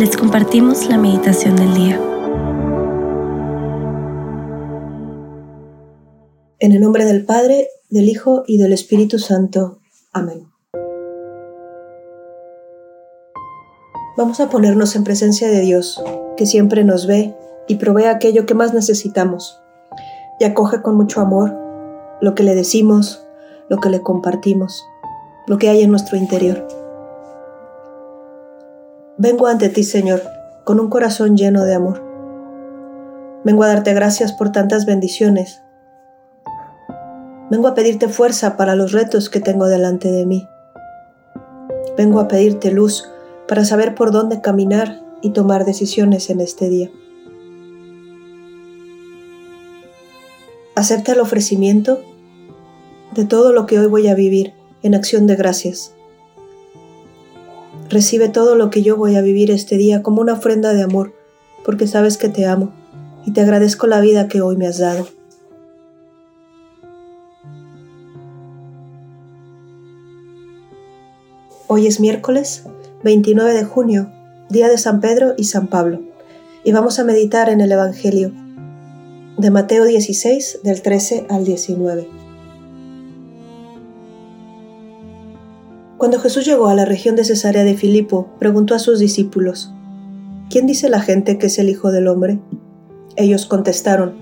les compartimos la meditación del día. En el nombre del Padre, del Hijo y del Espíritu Santo. Amén. Vamos a ponernos en presencia de Dios, que siempre nos ve y provee aquello que más necesitamos, y acoge con mucho amor lo que le decimos, lo que le compartimos, lo que hay en nuestro interior. Vengo ante ti, Señor, con un corazón lleno de amor. Vengo a darte gracias por tantas bendiciones. Vengo a pedirte fuerza para los retos que tengo delante de mí. Vengo a pedirte luz para saber por dónde caminar y tomar decisiones en este día. Acepta el ofrecimiento de todo lo que hoy voy a vivir en acción de gracias Recibe todo lo que yo voy a vivir este día como una ofrenda de amor, porque sabes que te amo y te agradezco la vida que hoy me has dado. Hoy es miércoles 29 de junio, día de San Pedro y San Pablo, y vamos a meditar en el Evangelio de Mateo 16 del 13 al 19. Cuando Jesús llegó a la región de Cesarea de Filipo, preguntó a sus discípulos, ¿Quién dice la gente que es el Hijo del Hombre? Ellos contestaron,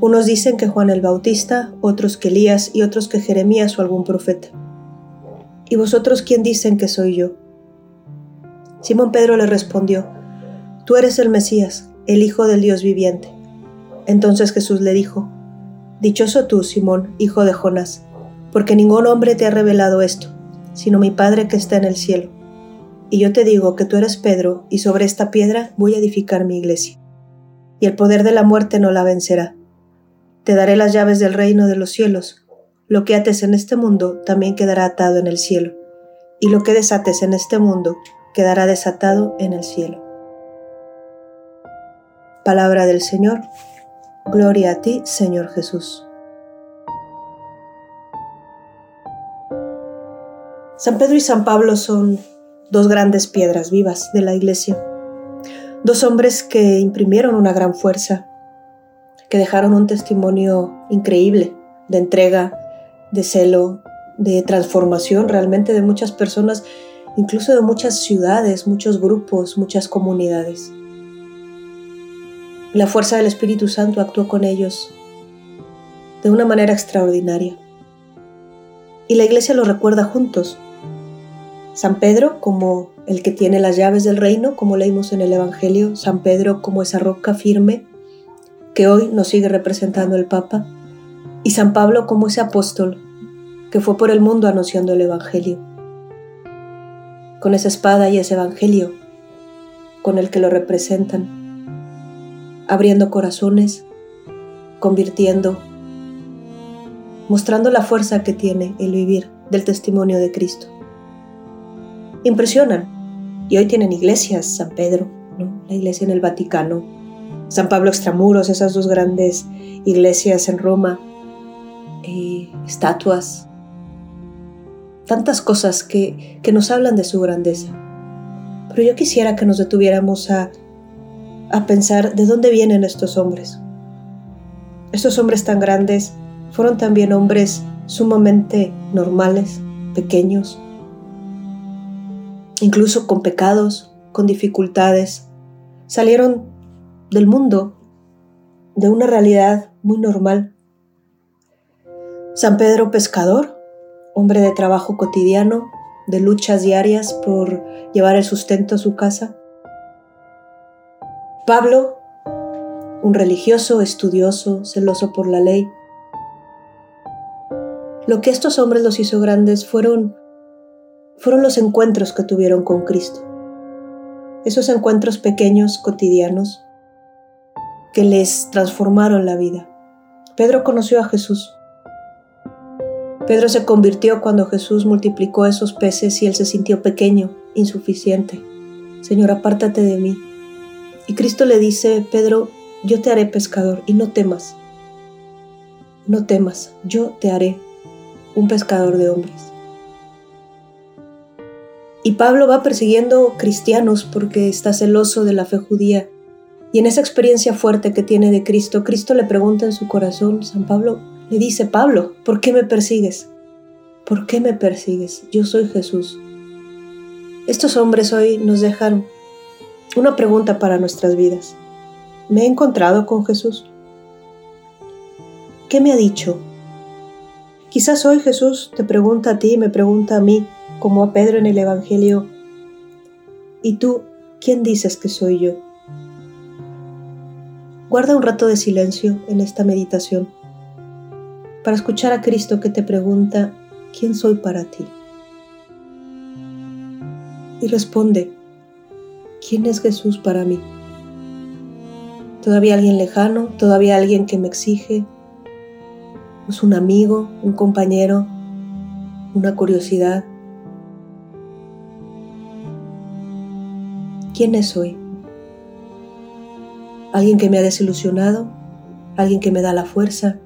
unos dicen que Juan el Bautista, otros que Elías y otros que Jeremías o algún profeta. ¿Y vosotros quién dicen que soy yo? Simón Pedro le respondió, Tú eres el Mesías, el Hijo del Dios viviente. Entonces Jesús le dijo, Dichoso tú, Simón, hijo de Jonás, porque ningún hombre te ha revelado esto sino mi Padre que está en el cielo. Y yo te digo que tú eres Pedro, y sobre esta piedra voy a edificar mi iglesia. Y el poder de la muerte no la vencerá. Te daré las llaves del reino de los cielos. Lo que ates en este mundo también quedará atado en el cielo, y lo que desates en este mundo quedará desatado en el cielo. Palabra del Señor. Gloria a ti, Señor Jesús. San Pedro y San Pablo son dos grandes piedras vivas de la iglesia, dos hombres que imprimieron una gran fuerza, que dejaron un testimonio increíble de entrega, de celo, de transformación realmente de muchas personas, incluso de muchas ciudades, muchos grupos, muchas comunidades. La fuerza del Espíritu Santo actuó con ellos de una manera extraordinaria. Y la iglesia lo recuerda juntos, San Pedro como el que tiene las llaves del reino, como leímos en el Evangelio, San Pedro como esa roca firme que hoy nos sigue representando el Papa, y San Pablo como ese apóstol que fue por el mundo anunciando el Evangelio. Con esa espada y ese Evangelio con el que lo representan, abriendo corazones, convirtiendo, mostrando la fuerza que tiene el vivir del testimonio de Cristo impresionan. Y hoy tienen iglesias, San Pedro, la iglesia en el Vaticano, San Pablo Extramuros, esas dos grandes iglesias en Roma, estatuas, tantas cosas que, que nos hablan de su grandeza. Pero yo quisiera que nos detuviéramos a, a pensar de dónde vienen estos hombres. Estos hombres tan grandes fueron también hombres sumamente normales, pequeños, incluso con pecados, con dificultades. Salieron del mundo, de una realidad muy normal. San Pedro pescador, hombre de trabajo cotidiano, de luchas diarias por llevar el sustento a su casa. Pablo, un religioso, estudioso, celoso por la ley. Lo que estos hombres los hizo grandes fueron fueron los encuentros que tuvieron con Cristo. Esos encuentros pequeños, cotidianos, que les transformaron la vida. Pedro conoció a Jesús. Pedro se convirtió cuando Jesús multiplicó esos peces y él se sintió pequeño, insuficiente. Señor, apártate de mí. Y Cristo le dice, Pedro, yo te haré pescador y no temas. No temas, yo te haré un pescador de hombres. Y Pablo va persiguiendo cristianos porque está celoso de la fe judía. Y en esa experiencia fuerte que tiene de Cristo, Cristo le pregunta en su corazón, San Pablo le dice, Pablo, ¿por qué me persigues? ¿Por qué me persigues? Yo soy Jesús. Estos hombres hoy nos dejan una pregunta para nuestras vidas. ¿Me he encontrado con Jesús? ¿Qué me ha dicho? Quizás hoy Jesús te pregunta a ti, me pregunta a mí, como a Pedro en el Evangelio, ¿y tú quién dices que soy yo? Guarda un rato de silencio en esta meditación para escuchar a Cristo que te pregunta, ¿quién soy para ti? Y responde, ¿quién es Jesús para mí? ¿Todavía alguien lejano? ¿Todavía alguien que me exige? ¿Es un amigo? ¿Un compañero? ¿Una curiosidad? ¿Quién es hoy? ¿Alguien que me ha desilusionado? ¿Alguien que me da la fuerza?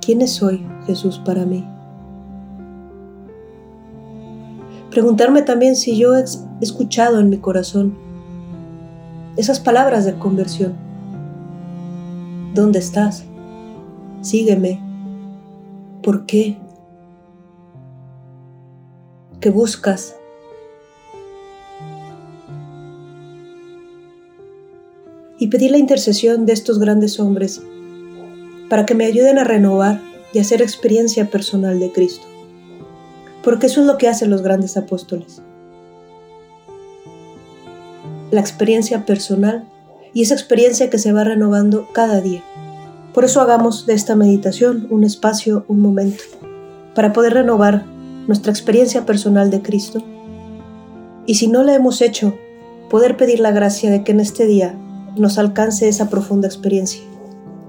¿Quién es hoy Jesús para mí? Preguntarme también si yo he escuchado en mi corazón esas palabras de conversión. ¿Dónde estás? Sígueme. ¿Por qué? ¿Qué buscas? Y pedir la intercesión de estos grandes hombres para que me ayuden a renovar y hacer experiencia personal de Cristo. Porque eso es lo que hacen los grandes apóstoles. La experiencia personal y esa experiencia que se va renovando cada día. Por eso hagamos de esta meditación un espacio, un momento, para poder renovar nuestra experiencia personal de Cristo. Y si no la hemos hecho, poder pedir la gracia de que en este día nos alcance esa profunda experiencia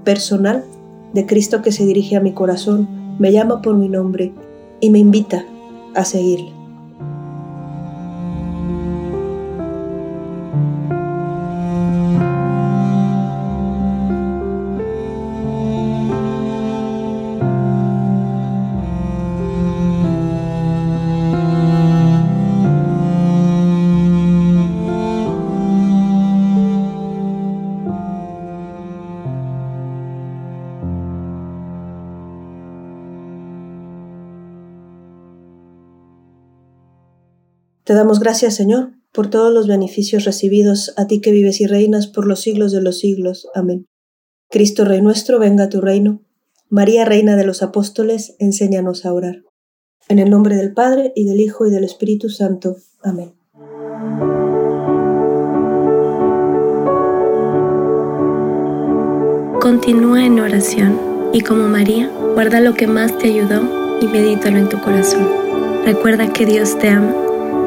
personal de Cristo que se dirige a mi corazón, me llama por mi nombre y me invita a seguirle. Te damos gracias, Señor, por todos los beneficios recibidos, a ti que vives y reinas por los siglos de los siglos. Amén. Cristo Rey nuestro, venga a tu reino. María, Reina de los Apóstoles, enséñanos a orar. En el nombre del Padre, y del Hijo, y del Espíritu Santo. Amén. Continúa en oración y como María, guarda lo que más te ayudó y medítalo en tu corazón. Recuerda que Dios te ama